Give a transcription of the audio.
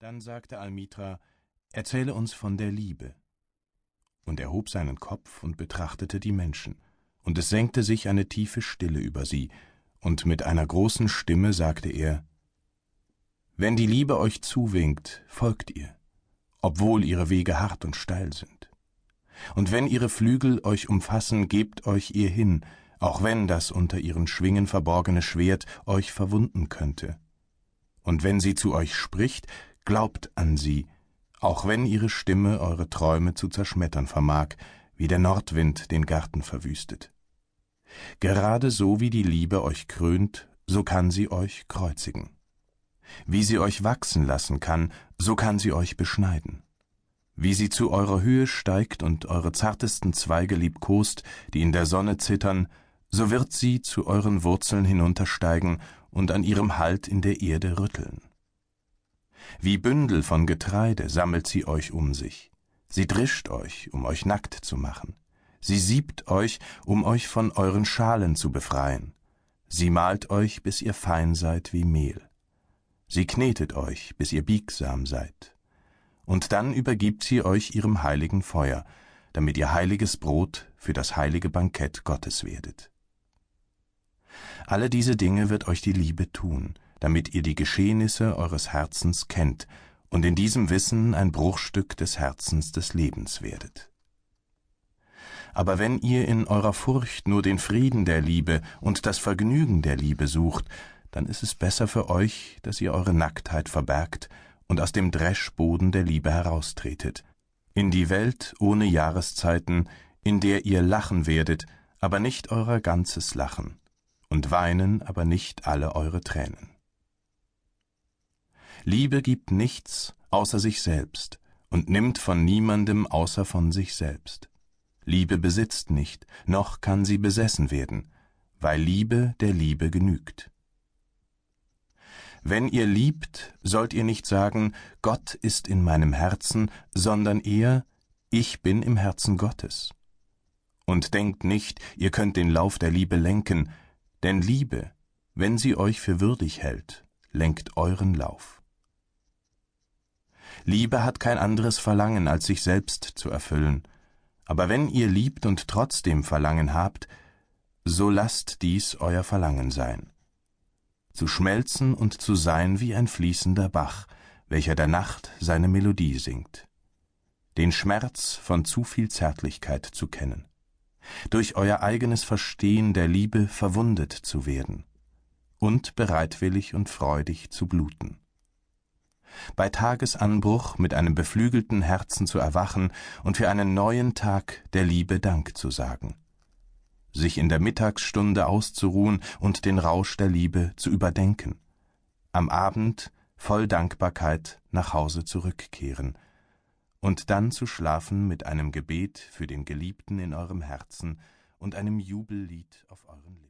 Dann sagte Almitra, Erzähle uns von der Liebe. Und er hob seinen Kopf und betrachtete die Menschen, und es senkte sich eine tiefe Stille über sie, und mit einer großen Stimme sagte er, Wenn die Liebe euch zuwinkt, folgt ihr, obwohl ihre Wege hart und steil sind. Und wenn ihre Flügel euch umfassen, gebt euch ihr hin, auch wenn das unter ihren Schwingen verborgene Schwert euch verwunden könnte. Und wenn sie zu euch spricht, Glaubt an sie, auch wenn ihre Stimme eure Träume zu zerschmettern vermag, wie der Nordwind den Garten verwüstet. Gerade so wie die Liebe euch krönt, so kann sie euch kreuzigen. Wie sie euch wachsen lassen kann, so kann sie euch beschneiden. Wie sie zu eurer Höhe steigt und eure zartesten Zweige liebkost, die in der Sonne zittern, so wird sie zu euren Wurzeln hinuntersteigen und an ihrem Halt in der Erde rütteln. Wie Bündel von Getreide sammelt sie euch um sich. Sie drischt euch, um euch nackt zu machen. Sie siebt euch, um euch von euren Schalen zu befreien. Sie malt euch, bis ihr fein seid wie Mehl. Sie knetet euch, bis ihr biegsam seid. Und dann übergibt sie euch ihrem heiligen Feuer, damit ihr heiliges Brot für das heilige Bankett Gottes werdet. Alle diese Dinge wird euch die Liebe tun, damit ihr die Geschehnisse eures Herzens kennt und in diesem Wissen ein Bruchstück des Herzens des Lebens werdet. Aber wenn ihr in eurer Furcht nur den Frieden der Liebe und das Vergnügen der Liebe sucht, dann ist es besser für euch, dass ihr eure Nacktheit verbergt und aus dem Dreschboden der Liebe heraustretet, in die Welt ohne Jahreszeiten, in der ihr lachen werdet, aber nicht euer ganzes Lachen, und weinen, aber nicht alle eure Tränen. Liebe gibt nichts außer sich selbst und nimmt von niemandem außer von sich selbst. Liebe besitzt nicht, noch kann sie besessen werden, weil Liebe der Liebe genügt. Wenn ihr liebt, sollt ihr nicht sagen, Gott ist in meinem Herzen, sondern eher, ich bin im Herzen Gottes. Und denkt nicht, ihr könnt den Lauf der Liebe lenken, denn Liebe, wenn sie euch für würdig hält, lenkt euren Lauf. Liebe hat kein anderes Verlangen, als sich selbst zu erfüllen. Aber wenn ihr liebt und trotzdem Verlangen habt, so lasst dies euer Verlangen sein. Zu schmelzen und zu sein wie ein fließender Bach, welcher der Nacht seine Melodie singt. Den Schmerz von zu viel Zärtlichkeit zu kennen. Durch euer eigenes Verstehen der Liebe verwundet zu werden. Und bereitwillig und freudig zu bluten bei Tagesanbruch mit einem beflügelten Herzen zu erwachen und für einen neuen Tag der Liebe Dank zu sagen, sich in der Mittagsstunde auszuruhen und den Rausch der Liebe zu überdenken, am Abend voll Dankbarkeit nach Hause zurückkehren. Und dann zu schlafen mit einem Gebet für den Geliebten in eurem Herzen und einem Jubellied auf euren Lippen.